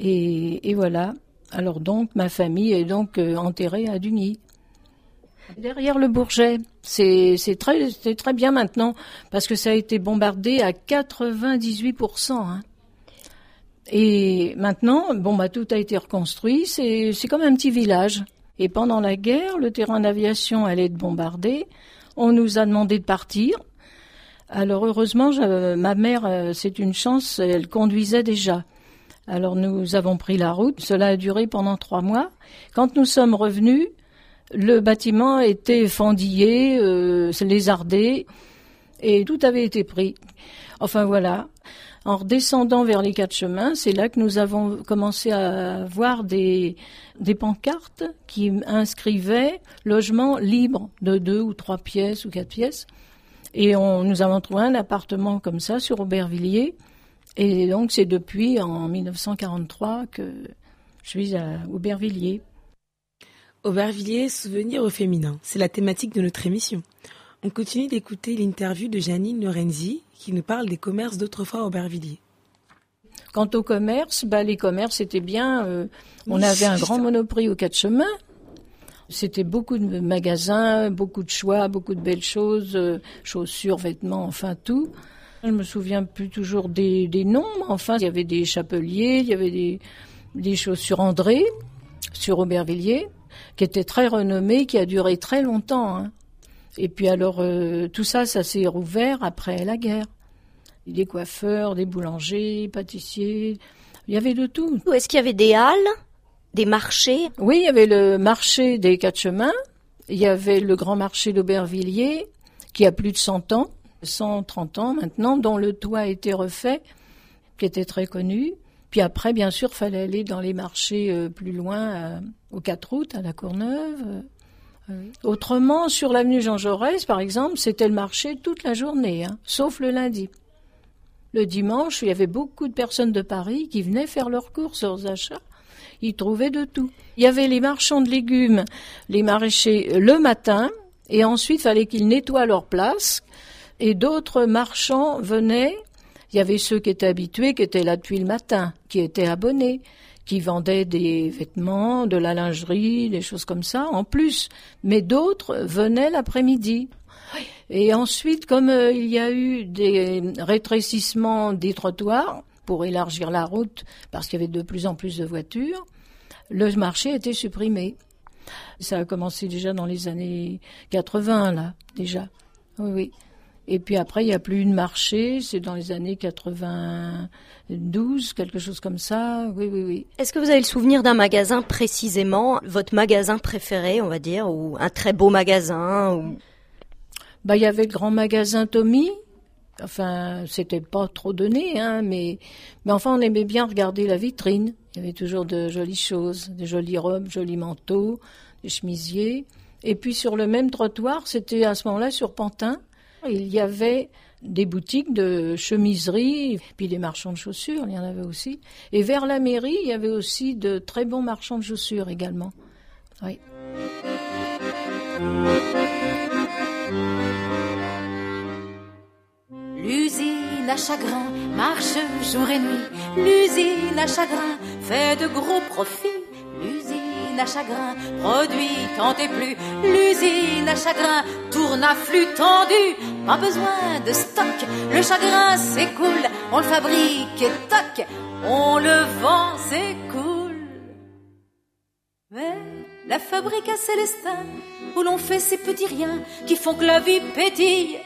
Et, voilà. Alors donc, ma famille est donc euh, enterrée à Dugny. Derrière le Bourget, c'est très, bien maintenant, parce que ça a été bombardé à 98%. Hein. Et maintenant, bon, bah, tout a été reconstruit, c'est c'est comme un petit village. Et pendant la guerre, le terrain d'aviation allait être bombardé. On nous a demandé de partir. Alors heureusement, ma mère, euh, c'est une chance, elle conduisait déjà. Alors nous avons pris la route. Cela a duré pendant trois mois. Quand nous sommes revenus, Le bâtiment était fendillé, euh, lézardé, et tout avait été pris. Enfin voilà. En redescendant vers les quatre chemins, c'est là que nous avons commencé à voir des, pancartes qui inscrivaient logement libre de deux ou trois pièces ou quatre pièces. Et on, nous avons trouvé un appartement comme ça sur Aubervilliers. Et donc c'est depuis en 1943 que je suis à Aubervilliers. Aubervilliers, souvenir au féminin. C'est la thématique de notre émission. On continue d'écouter l'interview de Janine Lorenzi qui nous parle des commerces d'autrefois à Aubervilliers. Quant au commerce, bah, les commerces étaient bien. euh, on Oui, avait un grand ça. monoprix aux quatre chemins. C'était beaucoup de magasins, beaucoup de choix, beaucoup de belles choses, euh, chaussures, vêtements, enfin tout. Je me souviens plus toujours des, des noms, enfin, il y avait des chapeliers, il y avait des, des chaussures André sur Aubervilliers, qui était très renommé, qui a duré très longtemps. hein. Et puis alors, euh, tout ça, ça s'est rouvert après la guerre. Des coiffeurs, des boulangers, pâtissiers, il y avait de tout. Est-ce qu'il y avait des halles, des marchés? Oui, il y avait le marché des quatre chemins, il y avait le grand marché d'Aubervilliers, qui a plus de 100 ans, 130 ans maintenant, dont le toit a été refait, qui était très connu. Puis après, bien sûr, fallait aller dans les marchés euh, plus loin, euh, aux quatre routes, à la Courneuve. Euh. Autrement, sur l'avenue Jean Jaurès, par exemple, c'était le marché toute la journée, hein, sauf le lundi. Le dimanche, il y avait beaucoup de personnes de Paris qui venaient faire leurs courses, leurs achats. Ils trouvaient de tout. Il y avait les marchands de légumes, les maraîchers euh, le matin, et ensuite, il fallait qu'ils nettoient leur place. Et d'autres marchands venaient. Il y avait ceux qui étaient habitués, qui étaient là depuis le matin, qui étaient abonnés, qui vendaient des vêtements, de la lingerie, des choses comme ça, en plus. Mais d'autres venaient l'après-midi. Et ensuite, comme euh, il y a eu des rétrécissements des trottoirs pour élargir la route, parce qu'il y avait de plus en plus de voitures, le marché a été supprimé. Ça a commencé déjà dans les années 80, là, déjà. Oui, oui. Et puis après, il n'y a plus eu de marché, c'est dans les années 92, quelque chose comme ça. Oui, oui, oui. Est-ce que vous avez le souvenir d'un magasin précisément, votre magasin préféré, on va dire, ou un très beau magasin ou... Bah, il y avait le grand magasin Tommy. Enfin, c'était pas trop donné, hein, mais, mais enfin, on aimait bien regarder la vitrine. Il y avait toujours de jolies choses, des jolies robes, jolis manteaux, des chemisiers. Et puis, sur le même trottoir, c'était à ce moment-là sur Pantin, il y avait des boutiques de chemiserie, puis des marchands de chaussures, il y en avait aussi. Et vers la mairie, il y avait aussi de très bons marchands de chaussures également. Oui. L'usine à chagrin marche jour et nuit. L'usine à chagrin fait de gros profits. À chagrin produit tant et plus. L'usine à chagrin tourne à flux tendu. Pas besoin de stock. Le chagrin s'écoule. On le fabrique et toc. On le vend, cool. Mais la fabrique à Célestin, où l'on fait ces petits riens qui font que la vie pétille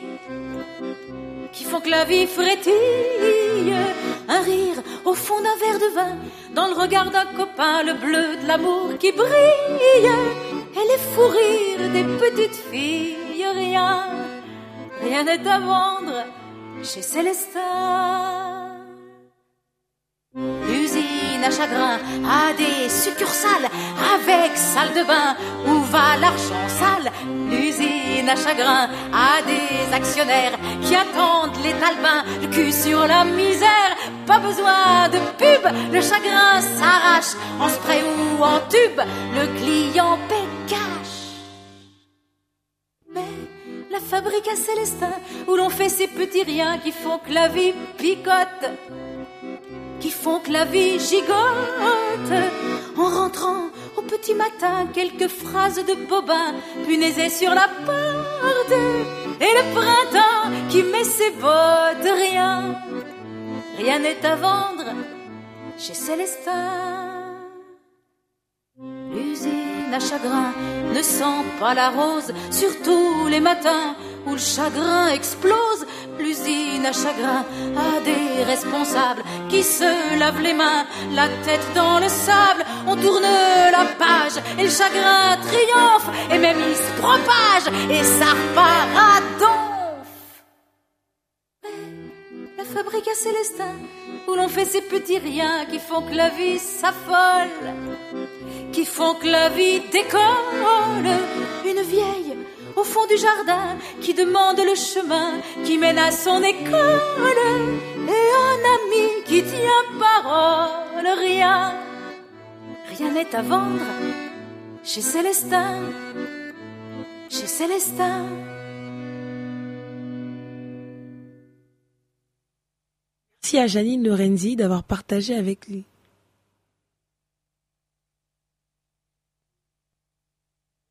qui font que la vie frétille. Un rire au fond d'un verre de vin, dans le regard d'un copain, le bleu de l'amour qui brille. Et les fous rires des petites filles, rien, rien n'est à vendre chez Célestin. À chagrin a des succursales avec salle de bain où va l'argent sale? L'usine à chagrin a des actionnaires qui attendent les talbins, le cul sur la misère. Pas besoin de pub, le chagrin s'arrache en spray ou en tube. Le client paie cash. Mais la fabrique à Célestin où l'on fait ces petits riens qui font que la vie picote qui font que la vie gigote. En rentrant au petit matin, quelques phrases de bobin punaisaient sur la porte. Et le printemps qui met ses bottes, rien, rien n'est à vendre chez Célestin. L'usine à chagrin ne sent pas la rose, surtout les matins où le chagrin explose. l'usine à chagrin a des responsables qui se lavent les mains, la tête dans le sable. On tourne la page et le chagrin triomphe et même il se propage et ça repart donf. La fabrique à Célestin, où l'on fait ces petits riens qui font que la vie s'affole, qui font que la vie décolle. Une vieille au fond du jardin qui demande le chemin qui mène à son école. Et un ami qui tient parole, rien, rien n'est à vendre chez Célestin, chez Célestin. Merci à Janine Lorenzi d'avoir partagé avec lui.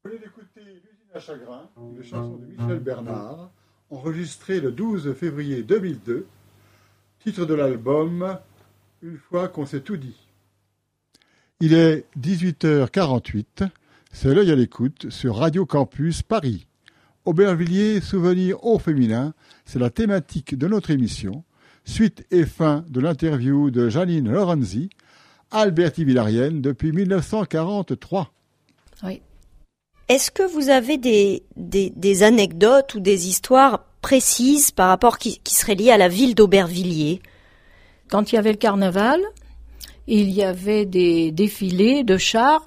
Vous venez d'écouter L'usine à chagrin, une chanson de Michel Bernard, enregistrée le 12 février 2002, titre de l'album Une fois qu'on s'est tout dit. Il est 18h48, c'est l'œil à l'écoute sur Radio Campus Paris. Aubervilliers, souvenirs au féminin, c'est la thématique de notre émission. Suite et fin de l'interview de Janine Lorenzi, Alberti Villarienne depuis 1943. Oui. Est-ce que vous avez des, anecdotes ou des histoires précises par rapport qui, qui seraient liées à la ville d'Aubervilliers? Quand il y avait le carnaval, il y avait des défilés de chars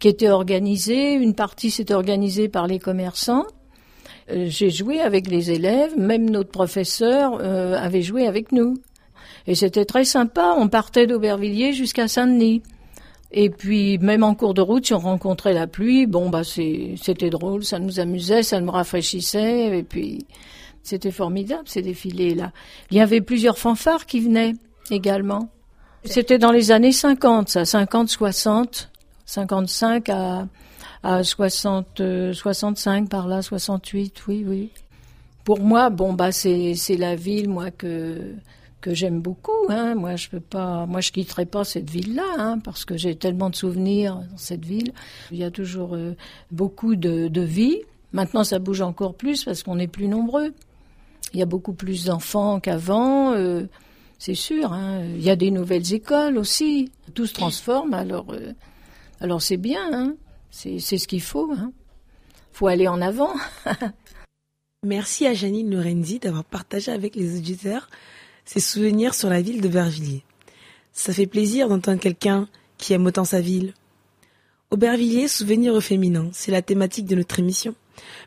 qui étaient organisés. Une partie s'était organisée par les commerçants. Euh, J'ai joué avec les élèves, même notre professeur euh, avait joué avec nous. Et c'était très sympa. On partait d'Aubervilliers jusqu'à Saint-Denis. Et puis, même en cours de route, si on rencontrait la pluie, bon, bah, c'était drôle, ça nous amusait, ça nous rafraîchissait, et puis, c'était formidable, ces défilés-là. Il y avait plusieurs fanfares qui venaient également. C'était dans les années 50, ça, 50, 60, 55 à, à 60, euh, 65 par là, 68, oui, oui. Pour moi, bon, bah, c'est, c'est la ville, moi, que, que j'aime beaucoup, hein. Moi, je peux pas, moi, je quitterai pas cette ville-là, hein, parce que j'ai tellement de souvenirs dans cette ville. Il y a toujours euh, beaucoup de, vie. Maintenant, ça bouge encore plus parce qu'on est plus nombreux. Il y a beaucoup plus d'enfants qu'avant, euh, c'est sûr. Hein. Il y a des nouvelles écoles aussi. Tout se transforme, alors, euh, alors c'est bien. C'est, c'est ce qu'il faut. Hein. Faut aller en avant. [LAUGHS] Merci à Janine Lorenzi d'avoir partagé avec les auditeurs ses souvenirs sur la ville de Bervilliers. Ça fait plaisir d'entendre quelqu'un qui aime autant sa ville. Aubervilliers, souvenirs au féminin, c'est la thématique de notre émission.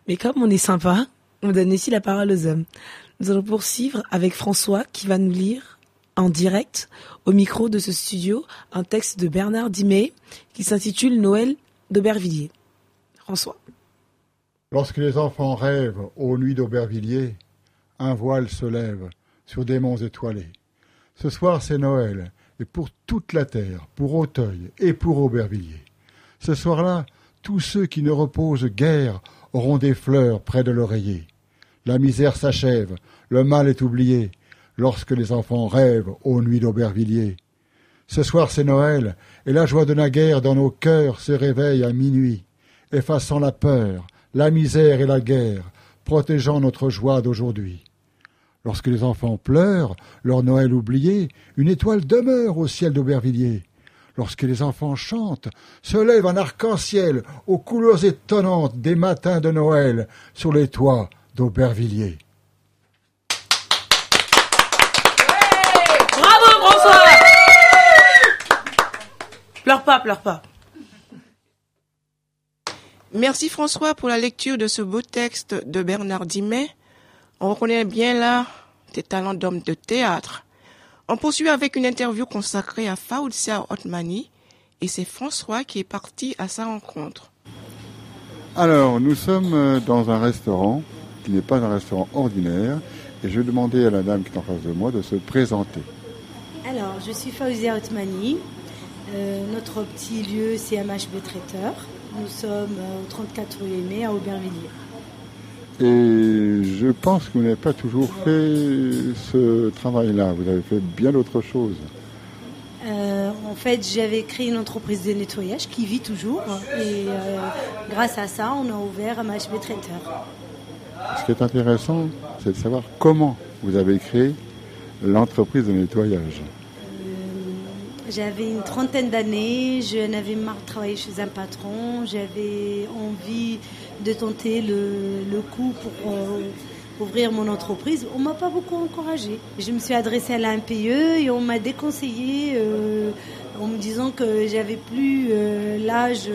Mais comme on est sympa, on donne aussi la parole aux hommes. Nous allons poursuivre avec François qui va nous lire en direct au micro de ce studio un texte de Bernard Dimet qui s'intitule Noël d'Aubervilliers. François. Lorsque les enfants rêvent aux nuits d'Aubervilliers, un voile se lève sur des monts étoilés. Ce soir c'est Noël, et pour toute la terre, pour Auteuil et pour Aubervilliers. Ce soir-là, tous ceux qui ne reposent guère auront des fleurs près de l'oreiller. La misère s'achève, le mal est oublié, lorsque les enfants rêvent aux nuits d'Aubervilliers. Ce soir c'est Noël, et la joie de naguère dans nos cœurs se réveille à minuit, effaçant la peur, la misère et la guerre, protégeant notre joie d'aujourd'hui. Lorsque les enfants pleurent, leur Noël oublié, une étoile demeure au ciel d'Aubervilliers. Lorsque les enfants chantent, se lève un arc-en-ciel aux couleurs étonnantes des matins de Noël sur les toits d'Aubervilliers. Bravo François Pleure pas, pleure pas. Merci François pour la lecture de ce beau texte de Bernard Dimet. On reconnaît bien là tes talents d'homme de théâtre. On poursuit avec une interview consacrée à Faouzia Otmani et c'est François qui est parti à sa rencontre. Alors, nous sommes euh, dans un restaurant qui n'est pas un restaurant ordinaire et je vais demander à la dame qui est en face de moi de se présenter. Alors, je suis Faouzia Otmani. Euh, notre petit lieu, c'est MHB Traiteur. Nous sommes euh, au 34 rue Aimé à Aubervilliers. Et je pense que vous n'avez pas toujours fait ce travail-là, vous avez fait bien d'autres choses. Euh, en fait, j'avais créé une entreprise de nettoyage qui vit toujours. Et euh, grâce à ça, on a ouvert MHB Traiteur. Ce qui est intéressant, c'est de savoir comment vous avez créé l'entreprise de nettoyage. J'avais une trentaine d'années, je n'avais marre de travailler chez un patron, j'avais envie de tenter le, le coup pour euh, ouvrir mon entreprise. On m'a pas beaucoup encouragée. Je me suis adressée à la MPE et on m'a déconseillé euh, en me disant que j'avais plus euh, l'âge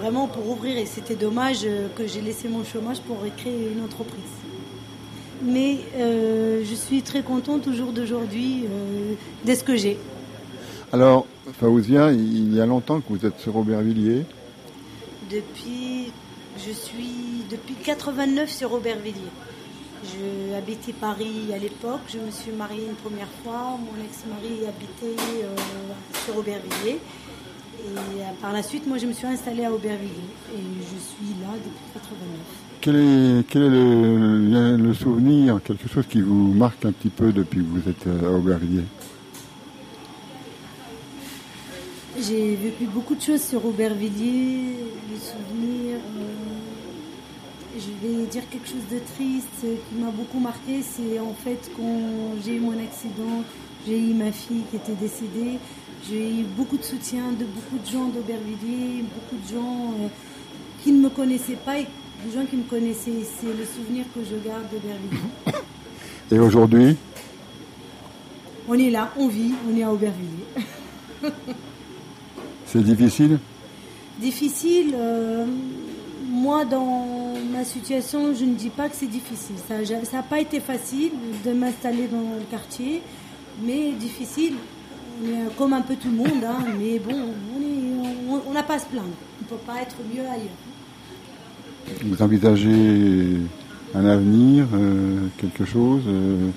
vraiment pour ouvrir et c'était dommage que j'ai laissé mon chômage pour créer une entreprise. Mais je suis très contente au jour d'aujourd'hui de ce que j'ai. Alors, Faouzia, il y a longtemps que vous êtes sur Aubervilliers. Depuis, je suis depuis 89 sur Aubervilliers. Je habitais Paris à l'époque. Je me suis mariée une première fois. Mon ex-mari habitait euh, sur Aubervilliers. Et euh, par la suite, moi, je me suis installée à Aubervilliers. Et je suis là depuis 89. Quel est, quel est le, le souvenir, quelque chose qui vous marque un petit peu depuis que vous êtes euh, à Aubervilliers? J'ai vécu beaucoup de choses sur Aubervilliers, des souvenirs. euh, je vais dire quelque chose de triste qui m'a beaucoup marqué. C'est en fait quand j'ai eu mon accident, j'ai eu ma fille qui était décédée. J'ai eu beaucoup de soutien de beaucoup de gens d'Aubervilliers, beaucoup de gens euh, qui ne me connaissaient pas et des gens qui me connaissaient. C'est le souvenir que je garde d'Aubervilliers. Et aujourd'hui, On est là, on vit, on est à Aubervilliers. [LAUGHS] c'est difficile Difficile, euh, moi dans ma situation, je ne dis pas que c'est difficile. Ça n'a pas été facile de m'installer dans le quartier, mais difficile. Comme un peu tout le monde, hein, [LAUGHS] mais bon, on n'a pas à se plaindre. On ne peut pas être mieux ailleurs. Vous envisagez un avenir, euh, quelque chose euh,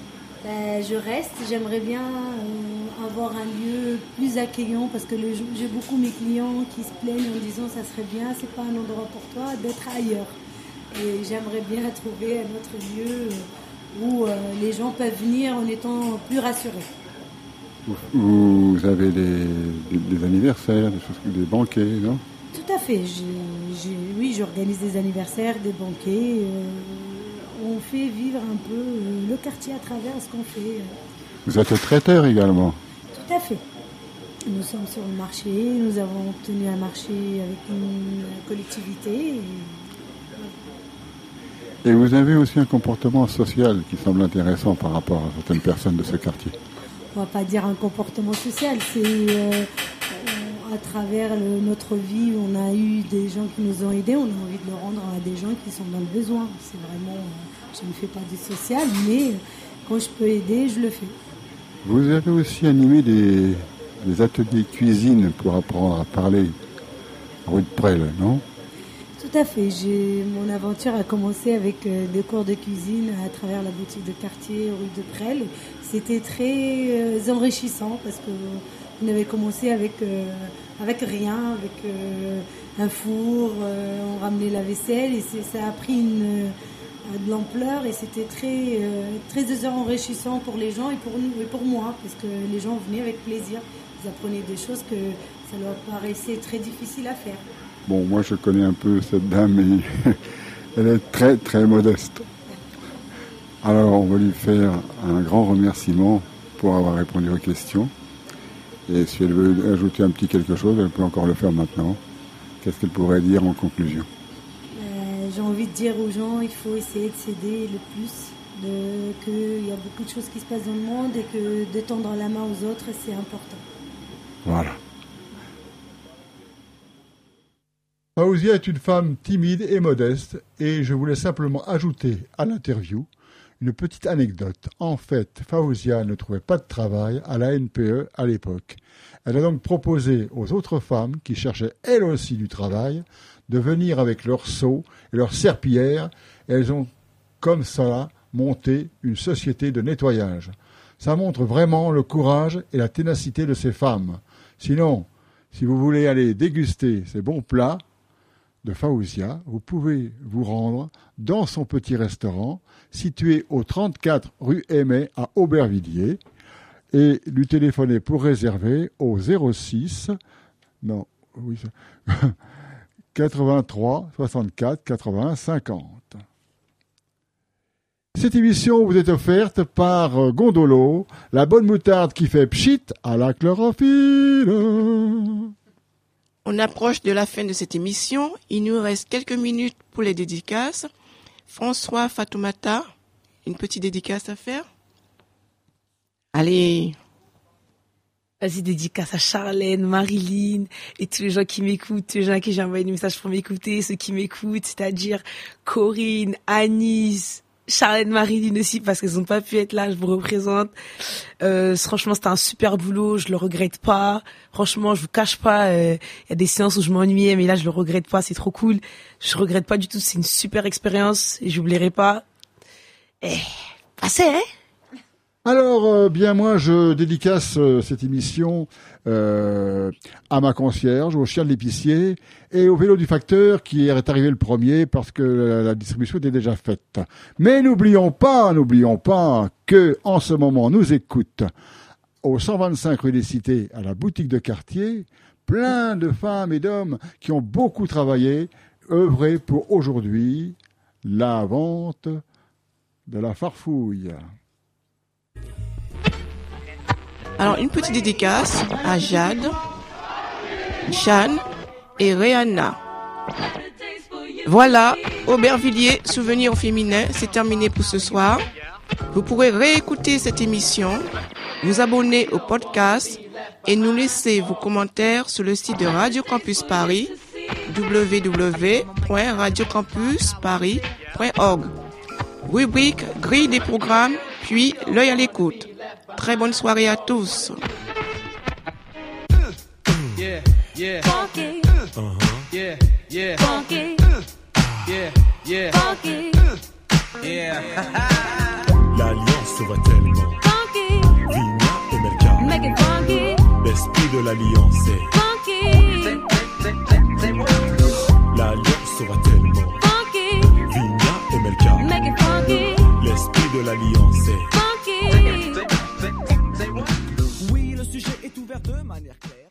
Ben, je reste, j'aimerais bien euh, avoir un lieu plus accueillant parce que j'ai beaucoup mes clients qui se plaignent en disant ça serait bien, c'est pas un endroit pour toi, d'être ailleurs. Et j'aimerais bien trouver un autre lieu où euh, les gens peuvent venir en étant plus rassurés. vous, vous avez des, des- des anniversaires, des, choses, des banquets, non? Tout à fait. oui, j'organise des anniversaires, des banquets. euh, on fait vivre un peu euh, le quartier à travers ce qu'on fait. Vous êtes traiteur également. Tout à fait. Nous sommes sur le marché, nous avons obtenu un marché avec une collectivité. et Et vous avez aussi un comportement social qui semble intéressant par rapport à certaines personnes de ce quartier. on va pas dire un comportement social, c'est euh, à travers le- notre vie, on a eu des gens qui nous ont aidés, on a envie de le rendre à des gens qui sont dans le besoin. C'est vraiment, euh, je ne fais pas du social, mais quand je peux aider, je le fais. Vous avez aussi animé des, des ateliers cuisine pour apprendre à parler rue de Presles, non? Tout à fait. Mon aventure a commencé avec euh, des cours de cuisine à travers la boutique de quartier rue de Presles. C'était très euh, enrichissant parce que on avait commencé avec euh, avec rien, avec un four, on ramenait la vaisselle et ça a pris une de l'ampleur et c'était très euh, très enrichissant pour les gens et pour nous et pour moi parce que les gens venaient avec plaisir. Ils apprenaient des choses que ça leur paraissait très difficile à faire. Bon, moi je connais un peu cette dame, mais [LAUGHS] elle est très très modeste. Alors on va lui faire un grand remerciement pour avoir répondu aux questions. Et si elle veut ajouter un petit quelque chose, elle peut encore le faire maintenant. Qu'est-ce qu'elle pourrait dire en conclusion? Euh, envie de dire aux gens, il faut essayer de s'aider le plus, qu'il y a beaucoup de choses qui se passent dans le monde et que de tendre la main aux autres, c'est important. Voilà. Faouzia est une femme timide et modeste et je voulais simplement ajouter à l'interview une petite anecdote. En fait, Faouzia ne trouvait pas de travail à la NPE à l'époque. Elle a donc proposé aux autres femmes qui cherchaient elles aussi du travail de venir avec leurs seaux et leurs serpillères elles ont comme cela monté une société de nettoyage. Ça montre vraiment le courage et la ténacité de ces femmes. Sinon, si vous voulez aller déguster ces bons plats de Faouzia, vous pouvez vous rendre dans son petit restaurant situé au 34 rue Aimé à Aubervilliers et lui téléphoner pour réserver au 06 non oui [LAUGHS] 83 64 80 50. Cette émission vous est offerte par Gondolo, la bonne moutarde qui fait pchit à la chlorophylle. On approche de la fin de cette émission. Il nous reste quelques minutes pour les dédicaces. François Fatoumata, une petite dédicace à faire? Allez, Vas-y, dédicace à Charlène, Marilyn et tous les gens qui m'écoutent, tous les gens à qui j'ai envoyé des messages pour m'écouter, ceux qui m'écoutent, c'est-à-dire Corinne, Anis, Charlène, Marilyn aussi, parce qu'elles n'ont pas pu être là, je vous représente. Euh, franchement, c'était un super boulot, je le regrette pas. Franchement, je vous cache pas, euh, il y a des séances où je m'ennuyais, mais là, je le regrette pas, c'est trop cool. Je regrette pas du tout, c'est une super expérience et j'oublierai pas. Eh, passez, hein Alors, euh, bien moi, je dédicace euh, cette émission euh, à ma concierge, au chien de l'épicier et au vélo du facteur qui est arrivé le premier parce que la, distribution était déjà faite. Mais n'oublions pas, n'oublions pas que en ce moment nous écoute au 125 rue des Cités à la boutique de quartier plein de femmes et d'hommes qui ont beaucoup travaillé, œuvré pour aujourd'hui la vente de la farfouille. Alors, une petite dédicace à Jade, Jeanne et Rihanna. Voilà, Aubervilliers, souvenirs au féminin, c'est terminé pour ce soir. Vous pourrez réécouter cette émission, vous abonner au podcast et nous laisser vos commentaires sur le site de Radio Campus Paris, www.radiocampusparis.org. Rubrique grille des programmes, puis l'œil à l'écoute. Très bonne soirée à tous. L'alliance va tellement. funky, et Melka. make it L'esprit de l'alliance est. L'alliance va tellement. funky, et Melka. make it. L'esprit de l'alliance est. Le sujet est ouvert de manière claire.